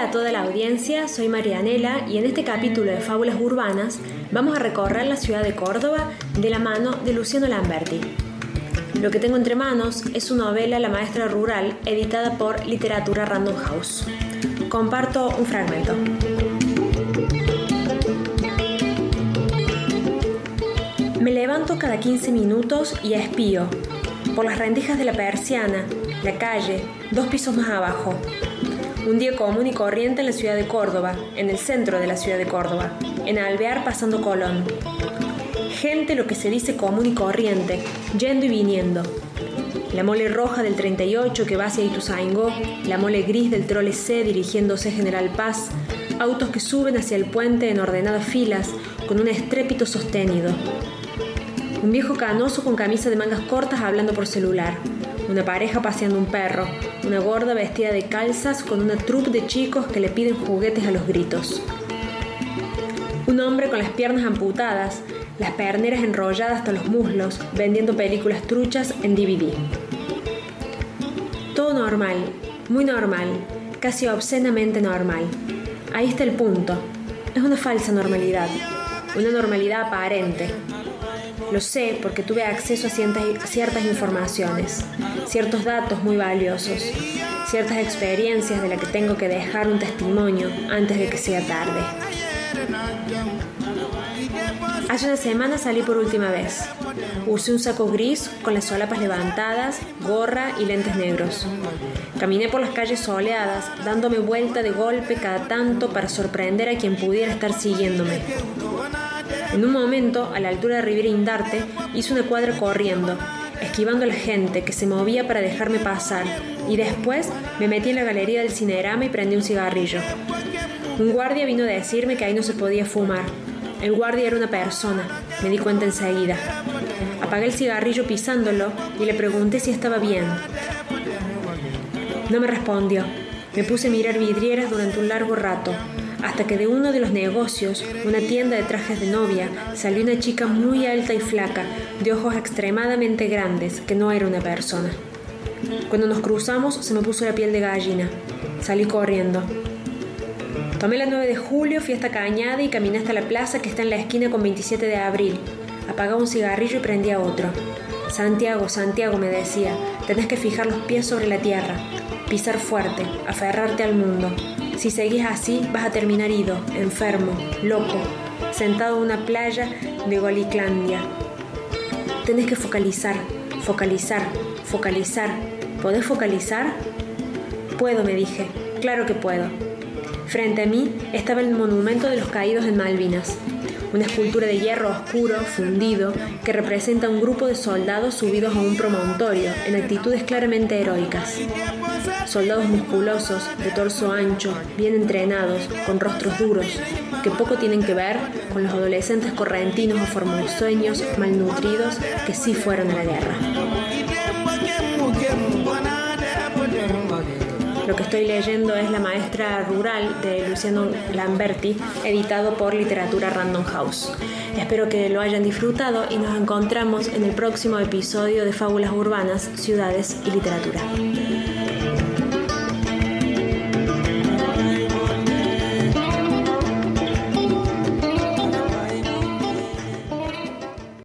a toda la audiencia, soy Marianela y en este capítulo de Fábulas Urbanas vamos a recorrer la ciudad de Córdoba de la mano de Luciano Lamberti. Lo que tengo entre manos es su novela La maestra rural, editada por Literatura Random House. Comparto un fragmento. Me levanto cada 15 minutos y espío por las rendijas de la persiana, la calle, dos pisos más abajo. Un día común y corriente en la ciudad de Córdoba, en el centro de la ciudad de Córdoba, en Alvear pasando Colón. Gente lo que se dice común y corriente, yendo y viniendo. La mole roja del 38 que va hacia Ituzaingó, la mole gris del trole C dirigiéndose General Paz, autos que suben hacia el puente en ordenadas filas con un estrépito sostenido. Un viejo canoso con camisa de mangas cortas hablando por celular. Una pareja paseando un perro. Una gorda vestida de calzas con una troupe de chicos que le piden juguetes a los gritos. Un hombre con las piernas amputadas, las perneras enrolladas hasta los muslos, vendiendo películas truchas en DVD. Todo normal, muy normal, casi obscenamente normal. Ahí está el punto. Es una falsa normalidad, una normalidad aparente, lo sé porque tuve acceso a ciertas, informaciones, ciertos datos muy valiosos, ciertas experiencias de las que tengo que dejar un testimonio antes de que sea tarde. Hace una semana salí por última vez. Usé un saco gris con las solapas levantadas, gorra y lentes negros. Caminé por las calles soleadas, dándome vuelta de golpe cada tanto para sorprender a quien pudiera estar siguiéndome. En un momento, a la altura de Rivera Indarte, hice una cuadra corriendo, esquivando a la gente que se movía para dejarme pasar, y después me metí en la galería del cinerama y prendí un cigarrillo. Un guardia vino a decirme que ahí no se podía fumar. El guardia era una persona, me di cuenta enseguida. Apagué el cigarrillo pisándolo y le pregunté si estaba bien. No me respondió. Me puse a mirar vidrieras durante un largo rato, hasta que de uno de los negocios, una tienda de trajes de novia, salió una chica muy alta y flaca, de ojos extremadamente grandes, que no era una persona. Cuando nos cruzamos se me puso la piel de gallina. Salí corriendo. Tomé la 9 de julio, fui hasta Cañada y caminé hasta la plaza que está en la esquina con 27 de abril. Apagaba un cigarrillo y prendía otro. Santiago, Santiago, me decía, tenés que fijar los pies sobre la tierra, pisar fuerte, aferrarte al mundo. Si seguís así, vas a terminar ido, enfermo, loco, sentado en una playa de Goliclandia. Tenés que focalizar, focalizar, focalizar. ¿Podés focalizar? Puedo, me dije. Claro que puedo. Frente a mí estaba el monumento de los caídos en Malvinas, una escultura de hierro oscuro, fundido, que representa un grupo de soldados subidos a un promontorio, en actitudes claramente heroicas. Soldados musculosos, de torso ancho, bien entrenados, con rostros duros, que poco tienen que ver con los adolescentes correntinos o formosueños malnutridos que sí fueron a la guerra. Lo que estoy leyendo es La Maestra Rural de Luciano Lamberti, editado por Literatura Random House. Espero que lo hayan disfrutado y nos encontramos en el próximo episodio de Fábulas Urbanas, Ciudades y Literatura.